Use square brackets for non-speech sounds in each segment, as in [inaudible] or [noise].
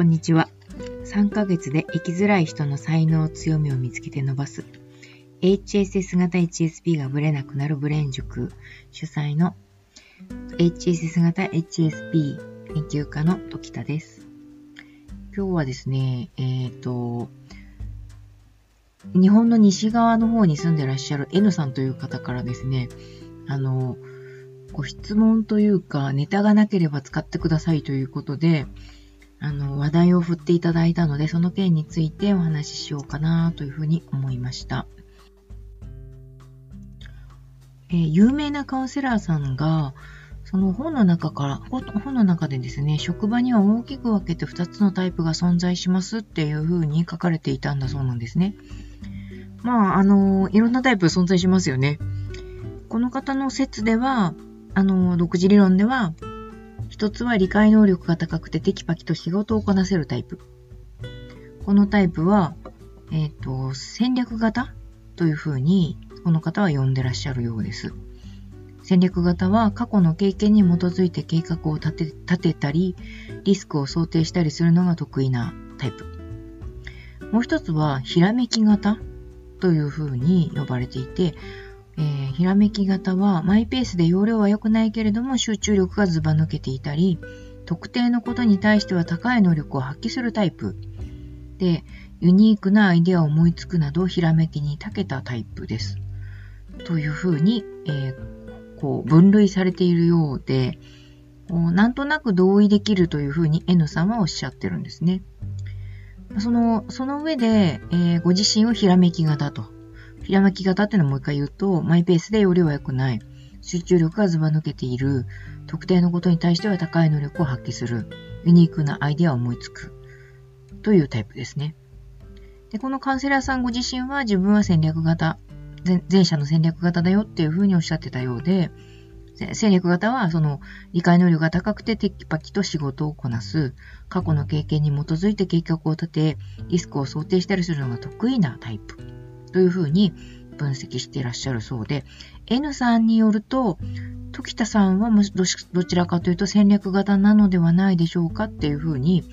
こんにちは。3ヶ月で生きづらい人の才能、強みを見つけて伸ばす HSS 型 HSP がブレなくなるブレン塾主催の HSS 型 HSP 研究家の時田です。今日はですね、えっ、ー、と、日本の西側の方に住んでらっしゃる N さんという方からですね、あの、ご質問というか、ネタがなければ使ってくださいということで、あの、話題を振っていただいたので、その件についてお話ししようかなというふうに思いました。えー、有名なカウンセラーさんが、その本の中から、本の中でですね、職場には大きく分けて2つのタイプが存在しますっていうふうに書かれていたんだそうなんですね。まあ、あの、いろんなタイプ存在しますよね。この方の説では、あの、独自理論では、一つは理解能力が高くてテキパキと仕事をこなせるタイプ。このタイプは、えっ、ー、と、戦略型というふうに、この方は呼んでらっしゃるようです。戦略型は過去の経験に基づいて計画を立て立てたり、リスクを想定したりするのが得意なタイプ。もう一つは、ひらめき型というふうに呼ばれていて、えー、ひらめき型はマイペースで容量は良くないけれども集中力がずば抜けていたり、特定のことに対しては高い能力を発揮するタイプ。で、ユニークなアイデアを思いつくなど、ひらめきに長けたタイプです。というふうに、えー、こう分類されているようで、なんとなく同意できるというふうに N さんはおっしゃってるんですね。その、その上で、えー、ご自身をひらめき型とひらめき型っていうのをもう一回言うと、マイペースで容量は良くない。集中力がずば抜けている。特定のことに対しては高い能力を発揮する。ユニークなアイデアを思いつく。というタイプですね。で、このカウンセラーさんご自身は自分は戦略型、前者の戦略型だよっていうふうにおっしゃってたようで、戦略型はその理解能力が高くてテキパキと仕事をこなす、過去の経験に基づいて計画を立て、リスクを想定したりするのが得意なタイプ。というふうに分析していらっしゃるそうで、N さんによると、時田さんはどちらかというと戦略型なのではないでしょうかっていうふうに、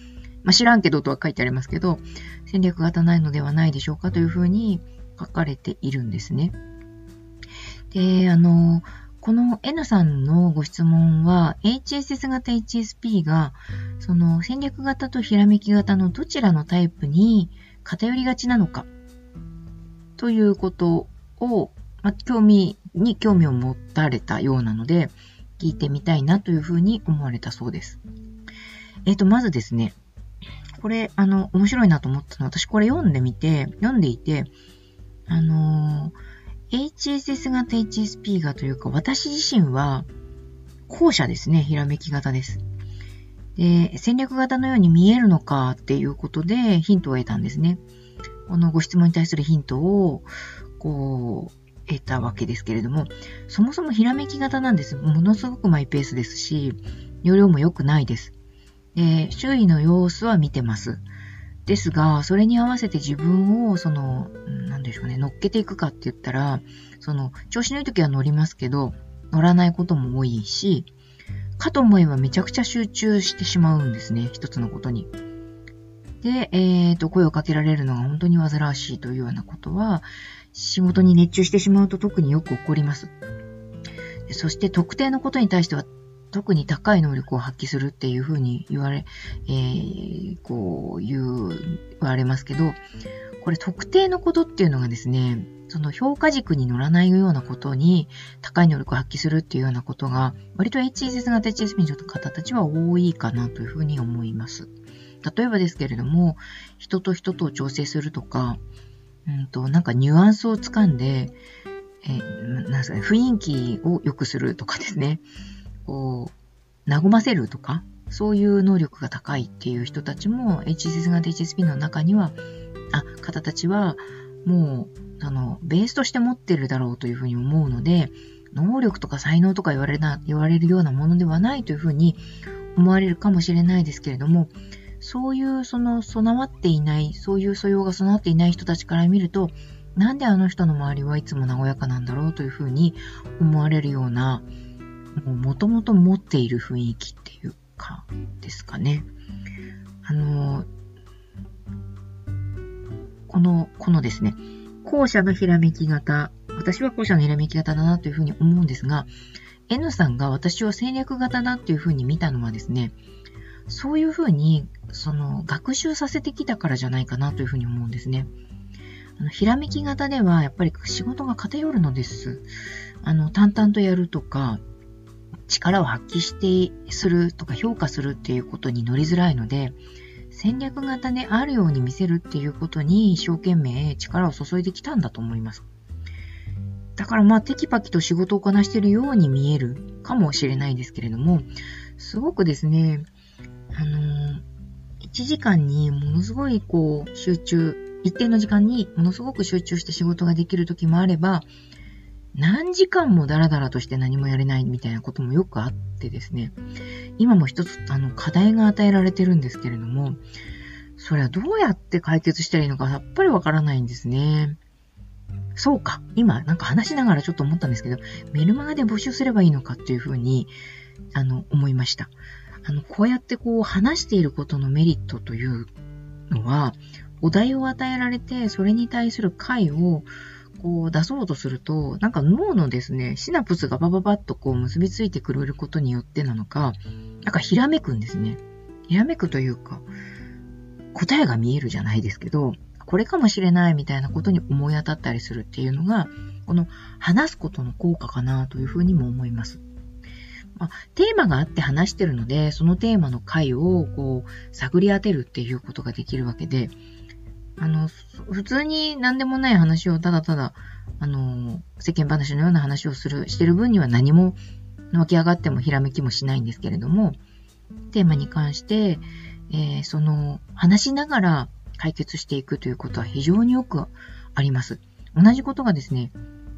まあ、知らんけどとは書いてありますけど、戦略型ないのではないでしょうかというふうに書かれているんですね。で、あの、この N さんのご質問は、HSS 型 HSP が、その戦略型とひらめき型のどちらのタイプに偏りがちなのかということを、ま、興味に興味を持たれたようなので、聞いてみたいなというふうに思われたそうです。えっ、ー、と、まずですね、これ、あの、面白いなと思ったのは、私これ読んでみて、読んでいて、あのー、HSS 型 HSP がというか、私自身は、後者ですね、ひらめき型です。で、戦略型のように見えるのかっていうことでヒントを得たんですね。このご質問に対するヒントを、こう、得たわけですけれども、そもそもひらめき型なんです。ものすごくマイペースですし、容量も良くないです。で、周囲の様子は見てます。ですが、それに合わせて自分を、その、なんでしょうね、乗っけていくかって言ったら、その、調子のいい時は乗りますけど、乗らないことも多いし、かと思えばめちゃくちゃ集中してしまうんですね、一つのことに。で、えっ、ー、と、声をかけられるのが本当に煩わしいというようなことは、仕事に熱中してしまうと特によく起こります。そして特定のことに対しては特に高い能力を発揮するっていうふうに言われ、えー、こう言う、言われますけど、これ特定のことっていうのがですね、その評価軸に乗らないようなことに高い能力を発揮するっていうようなことが、割と HSS 型 HSP の方たちは多いかなというふうに思います。例えばですけれども、人と人とを調整するとか、うんと、なんかニュアンスをつかんで、えー、なんすかね、雰囲気を良くするとかですね、こう、和ませるとか、そういう能力が高いっていう人たちも HSS 型 HSP の中には、あ、方たちはもう、あの、ベースとして持ってるだろうというふうに思うので、能力とか才能とか言われな、言われるようなものではないというふうに思われるかもしれないですけれども、そういうその備わっていない、そういう素養が備わっていない人たちから見ると、なんであの人の周りはいつも和やかなんだろうというふうに思われるような、もともと持っている雰囲気っていうか、ですかね。あの、この、このですね、後者のひらめき型、私は後者のひらめき型だなというふうに思うんですが、N さんが私を戦略型だっていうふうに見たのはですね、そういうふうに、その、学習させてきたからじゃないかなというふうに思うんですね。あのひらめき型では、やっぱり仕事が偏るのです。あの、淡々とやるとか、力を発揮してするとか評価するっていうことに乗りづらいので、戦略型であるように見せるっていうことに一生懸命力を注いできたんだと思います。だからまあテキパキと仕事をこなしているように見えるかもしれないですけれども、すごくですね、あのー、1時間にものすごいこう集中、一定の時間にものすごく集中して仕事ができる時もあれば、何時間もダラダラとして何もやれないみたいなこともよくあってですね、今も一つあの課題が与えられてるんですけれども、それはどうやって解決したらいいのかさっぱりわからないんですね。そうか。今、なんか話しながらちょっと思ったんですけど、メルマガで募集すればいいのかっていうふうに、あの、思いました。あの、こうやってこう話していることのメリットというのは、お題を与えられて、それに対する回をこう出そうとすると、なんか脳のですね、シナプスがバババッとこう結びついてくれることによってなのか、なんかひらめくんですね。ひらめくというか、答えが見えるじゃないですけど、これかもしれないみたいなことに思い当たったりするっていうのが、この話すことの効果かなというふうにも思います。まあ、テーマがあって話してるので、そのテーマの回をこう探り当てるっていうことができるわけで、あの、普通に何でもない話をただただ、あの、世間話のような話をする、してる分には何も湧き上がってもひらめきもしないんですけれども、テーマに関して、えー、その、話しながら解決していくということは非常によくあります。同じことがですね、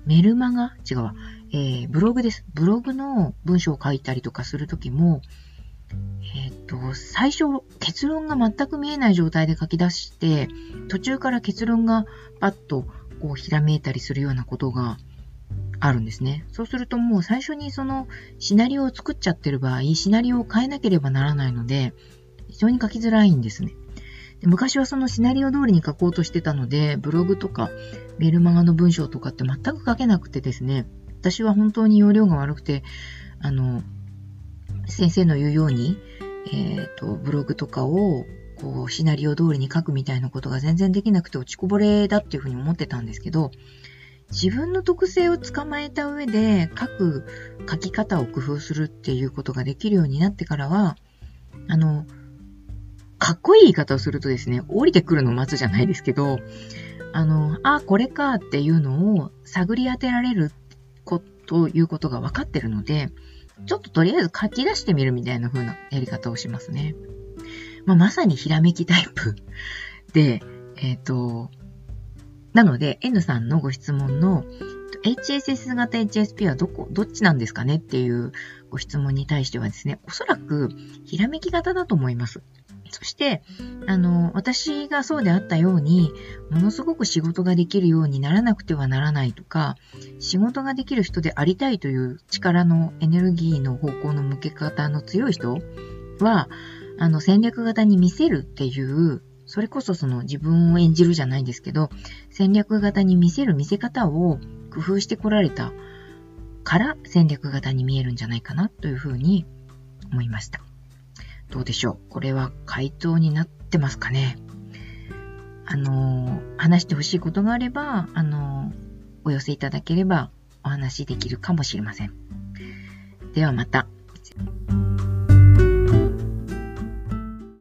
メルマガ？違うわ。えー、ブログです。ブログの文章を書いたりとかするときも、えっ、と、最初、結論が全く見えない状態で書き出して、途中から結論がパッとこうひらめいたりするようなことがあるんですね。そうするともう最初にそのシナリオを作っちゃってる場合、シナリオを変えなければならないので、非常に書きづらいんですね。で昔はそのシナリオ通りに書こうとしてたので、ブログとかメルマガの文章とかって全く書けなくてですね、私は本当に容量が悪くて、あの、先生の言うように、えっ、ー、と、ブログとかを、こう、シナリオ通りに書くみたいなことが全然できなくて落ちこぼれだっていうふうに思ってたんですけど、自分の特性を捕まえた上で書く書き方を工夫するっていうことができるようになってからは、あの、かっこいい言い方をするとですね、降りてくるのを待つじゃないですけど、あの、あ、これかっていうのを探り当てられるこということが分かってるので、ちょっととりあえず書き出してみるみたいな風なやり方をしますね。まあ、まさにひらめきタイプ [laughs] で、えっ、ー、と、なので N さんのご質問の HSS 型 HSP はどこ、どっちなんですかねっていうご質問に対してはですね、おそらくひらめき型だと思います。そして、あの、私がそうであったように、ものすごく仕事ができるようにならなくてはならないとか、仕事ができる人でありたいという力のエネルギーの方向の向け方の強い人は、あの、戦略型に見せるっていう、それこそその自分を演じるじゃないですけど、戦略型に見せる見せ方を工夫してこられたから戦略型に見えるんじゃないかなというふうに思いました。どうでしょう？これは回答になってますかね？あの、話してほしいことがあれば、あの、お寄せいただければお話しできるかもしれません。ではまた。